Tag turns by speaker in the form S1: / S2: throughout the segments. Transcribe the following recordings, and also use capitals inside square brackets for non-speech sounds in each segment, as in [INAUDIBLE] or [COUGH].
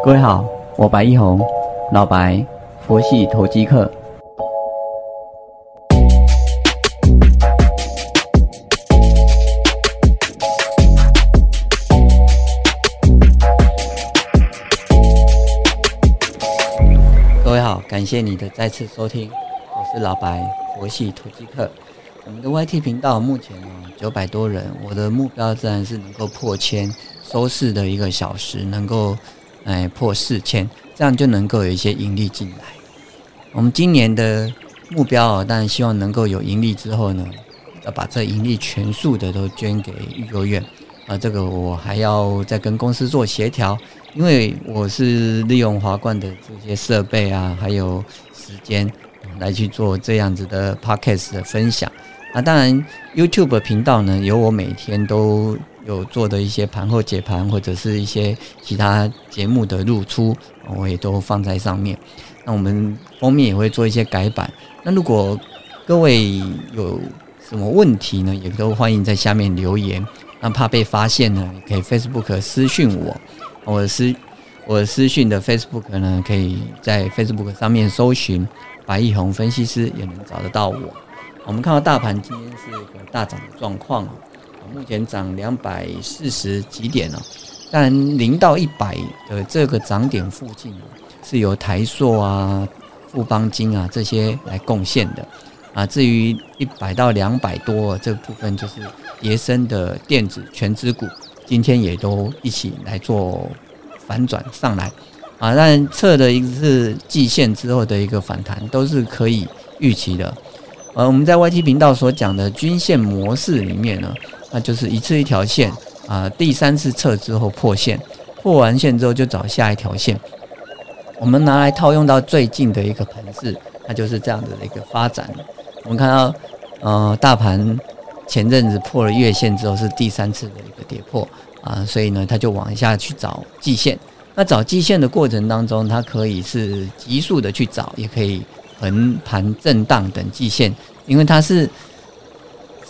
S1: 各位好，我白一红，老白，佛系投机客。各位好，感谢你的再次收听，我是老白，佛系投机客。我们的 YT 频道目前呢九百多人，我的目标自然是能够破千，收视的一个小时能够哎破四千，这样就能够有一些盈利进来。我们今年的目标啊，当然希望能够有盈利之后呢，要把这盈利全数的都捐给育幼院啊，这个我还要再跟公司做协调，因为我是利用华冠的这些设备啊，还有时间来去做这样子的 podcast 的分享。啊，当然，YouTube 频道呢，有我每天都有做的一些盘后解盘，或者是一些其他节目的露出，我也都放在上面。那我们封面也会做一些改版。那如果各位有什么问题呢，也都欢迎在下面留言。那怕被发现呢，也可以 Facebook 私讯我，我私我私讯的 Facebook 呢，可以在 Facebook 上面搜寻白毅红分析师，也能找得到我。我们看到大盘今天是一个大涨的状况，目前涨两百四十几点哦，但零到一百的这个涨点附近啊，是由台塑啊、富邦金啊这些来贡献的啊。至于一百到两百多这部分，就是叠升的电子全资股，今天也都一起来做反转上来啊。但测的一次季线之后的一个反弹，都是可以预期的。呃，我们在 YT 频道所讲的均线模式里面呢，那就是一次一条线啊，第三次测之后破线，破完线之后就找下一条线。我们拿来套用到最近的一个盘势，它就是这样子的一个发展。我们看到，呃，大盘前阵子破了月线之后是第三次的一个跌破啊，所以呢，它就往下去找季线。那找季线的过程当中，它可以是急速的去找，也可以。横盘震荡等季线，因为它是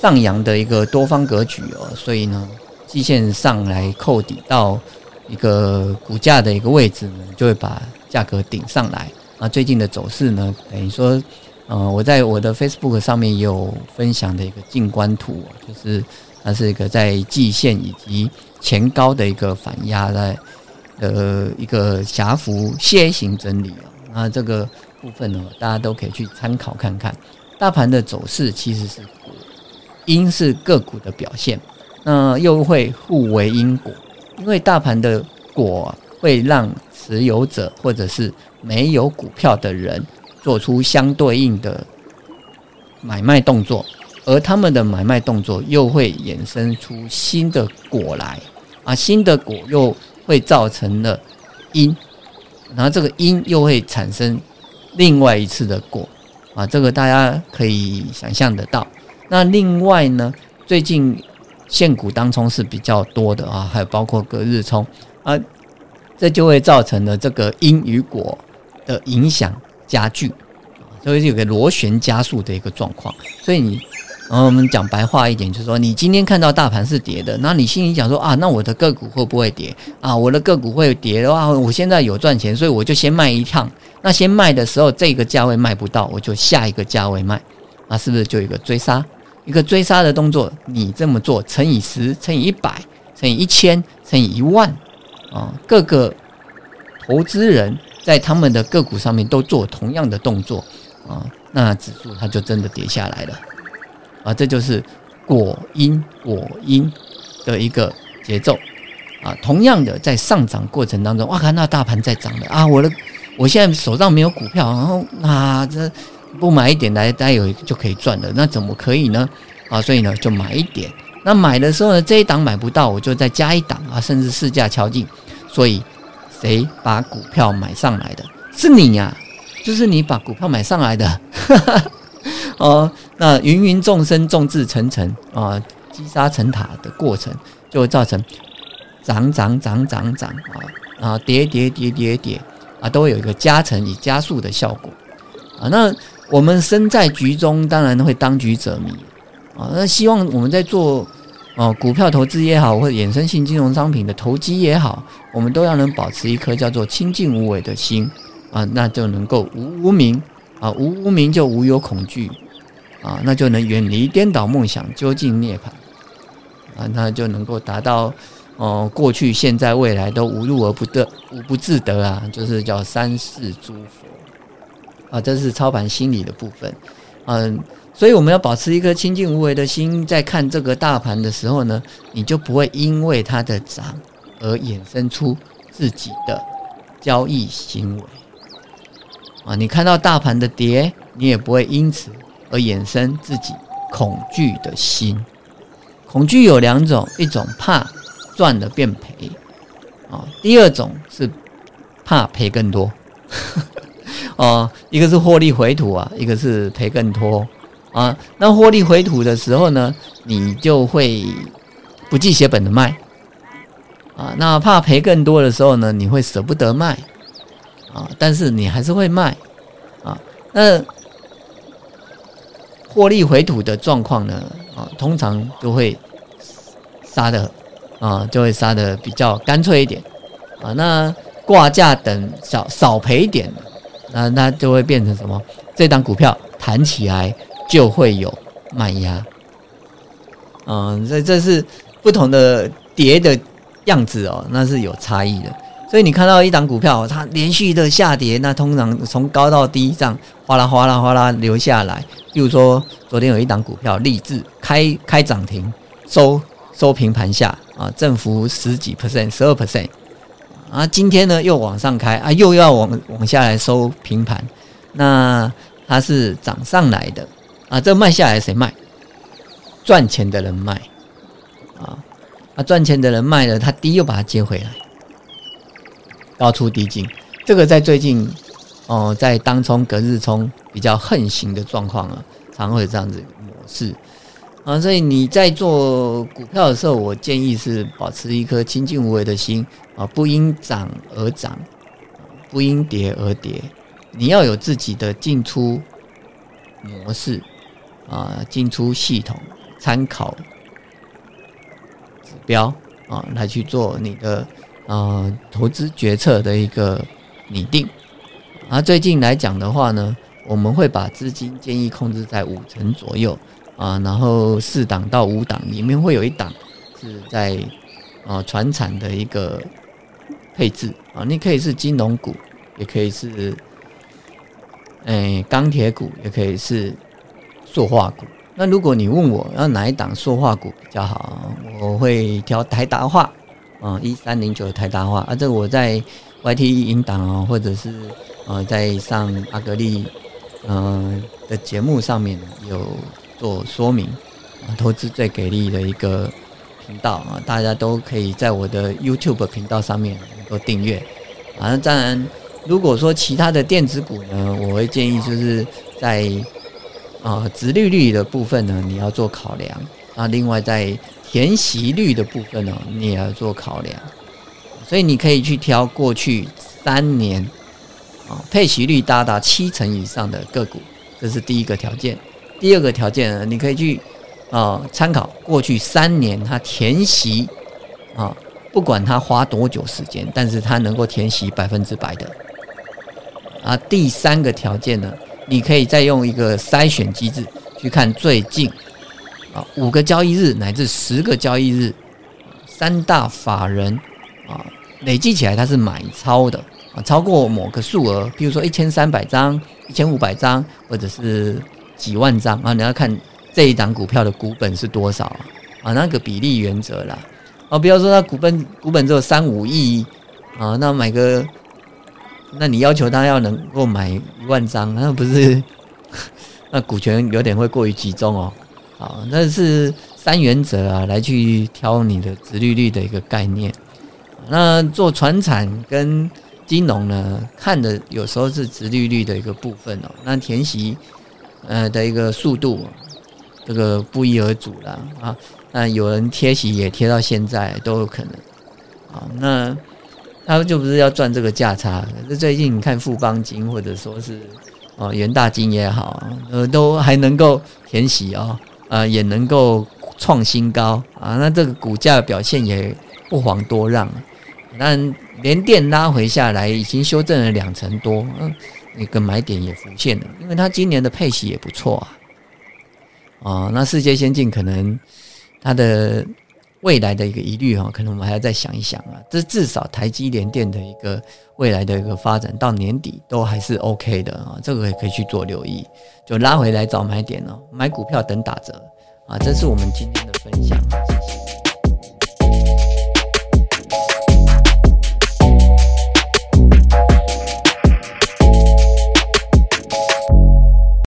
S1: 上扬的一个多方格局哦，所以呢，季线上来扣底到一个股价的一个位置呢，就会把价格顶上来。啊，最近的走势呢，等于说，呃，我在我的 Facebook 上面也有分享的一个静观图，就是它是一个在季线以及前高的一个反压在呃一个狭幅楔形整理啊，那这个。部分呢，大家都可以去参考看看。大盘的走势其实是，因是个股的表现，那又会互为因果。因为大盘的果会让持有者或者是没有股票的人做出相对应的买卖动作，而他们的买卖动作又会衍生出新的果来啊，新的果又会造成了因，然后这个因又会产生。另外一次的果啊，这个大家可以想象得到。那另外呢，最近现股当中是比较多的啊，还有包括隔日冲啊，这就会造成了这个因与果的影响加剧，所以有个螺旋加速的一个状况。所以你。然后我们讲白话一点，就是说，你今天看到大盘是跌的，那你心里想说啊，那我的个股会不会跌啊？我的个股会跌的话，我现在有赚钱，所以我就先卖一趟。那先卖的时候，这个价位卖不到，我就下一个价位卖，啊，是不是就有一个追杀？一个追杀的动作，你这么做乘以十，乘以一百，乘以一千，乘以一万，啊，各个投资人在他们的个股上面都做同样的动作，啊，那指数它就真的跌下来了。啊，这就是果因果因的一个节奏啊。同样的，在上涨过程当中，哇，看那大盘在涨的啊，我的我现在手上没有股票，然后啊这不买一点来，大家有就可以赚的，那怎么可以呢？啊，所以呢，就买一点。那买的时候呢，这一档买不到，我就再加一档啊，甚至市价敲进。所以，谁把股票买上来的？是你呀，[LAUGHS] 就是你把股票买上来的。哦，那芸芸众生众志成城啊，积沙成塔的过程，就会造成涨涨涨涨涨啊啊跌跌跌跌跌啊，都会有一个加成以加速的效果啊。那我们身在局中，当然会当局者迷啊。那希望我们在做哦，股票投资也好，或者衍生性金融商品的投机也好，我们都要能保持一颗叫做清净无为的心啊，那就能够无无名啊，无无名就无有恐惧啊，那就能远离颠倒梦想，究竟涅槃啊，那就能够达到哦，过去、现在、未来都无入而不得、无不自得啊，就是叫三世诸佛啊，这是操盘心理的部分，嗯。所以我们要保持一颗清净无为的心，在看这个大盘的时候呢，你就不会因为它的涨而衍生出自己的交易行为啊。你看到大盘的跌，你也不会因此而衍生自己恐惧的心。恐惧有两种，一种怕赚了变赔啊，第二种是怕赔更多哦，一个是获利回吐啊，一个是赔更多。啊，那获利回吐的时候呢，你就会不计血本的卖啊。那怕赔更多的时候呢，你会舍不得卖啊，但是你还是会卖啊。那获利回吐的状况呢，啊，通常就会杀的啊，就会杀的比较干脆一点啊。那挂价等少少赔一点，那那就会变成什么？这档股票弹起来。就会有卖压，嗯，这这是不同的跌的样子哦，那是有差异的。所以你看到一档股票，它连续的下跌，那通常从高到低这样哗啦哗啦哗啦流下来。比如说昨天有一档股票，立志开开涨停，收收平盘下啊，振幅十几 percent，十二 percent 啊，今天呢又往上开啊，又要往往下来收平盘，那它是涨上来的。啊，这卖下来谁卖？赚钱的人卖，啊，啊，赚钱的人卖了，他低又把它接回来，高出低进。这个在最近，哦，在当冲、隔日冲比较横行的状况啊，常会这样子模式啊。所以你在做股票的时候，我建议是保持一颗清净无为的心啊，不因涨而涨，不因跌而跌，你要有自己的进出模式。啊，进出系统参考指标啊，来去做你的呃投资决策的一个拟定。啊，最近来讲的话呢，我们会把资金建议控制在五成左右啊，然后四档到五档里面会有一档是在啊船产的一个配置啊，你可以是金融股，也可以是哎钢铁股，也可以是。塑化股，那如果你问我要哪一档塑化股比较好，我会挑台达化，啊，一三零九台达化，啊，这个我在 YT 引导啊，或者是呃在上阿格丽嗯的节目上面有做说明，啊，投资最给力的一个频道啊，大家都可以在我的 YouTube 频道上面能够订阅，啊，当然如果说其他的电子股呢，我会建议就是在。啊，直利率的部分呢，你要做考量。那另外在填息率的部分呢，你也要做考量。所以你可以去挑过去三年啊，配息率达到七成以上的个股，这是第一个条件。第二个条件呢，你可以去啊参考过去三年它填息啊，不管它花多久时间，但是它能够填息百分之百的。啊，第三个条件呢？你可以再用一个筛选机制去看最近啊五个交易日乃至十个交易日，三大法人啊累计起来它是买超的啊超过某个数额，比如说一千三百张、一千五百张或者是几万张啊，你要看这一档股票的股本是多少啊啊那个比例原则啦啊，不要说它股本股本只有三五亿啊，那买个。那你要求他要能够买一万张，那不是 [LAUGHS] 那股权有点会过于集中哦。啊，那是三原则啊，来去挑你的直利率的一个概念。那做船产跟金融呢，看的有时候是直利率的一个部分哦。那填息呃的一个速度，这个不一而足了啊。那有人贴息也贴到现在都有可能。好，那。他就不是要赚这个价差，可是最近你看富邦金或者说是哦元大金也好，呃，都还能够填息啊，呃，也能够创新高啊，那这个股价表现也不遑多让。那连电拉回下来，已经修正了两成多，嗯，那个买点也浮现了，因为它今年的配息也不错啊。啊，那世界先进可能它的未来的一个疑虑哈，可能我们还要再想一想啊。这至少台积联电的一个未来的一个发展到年底都还是 OK 的啊，这个也可以去做留意，就拉回来找买点哦，买股票等打折啊。这是我们今天的分享。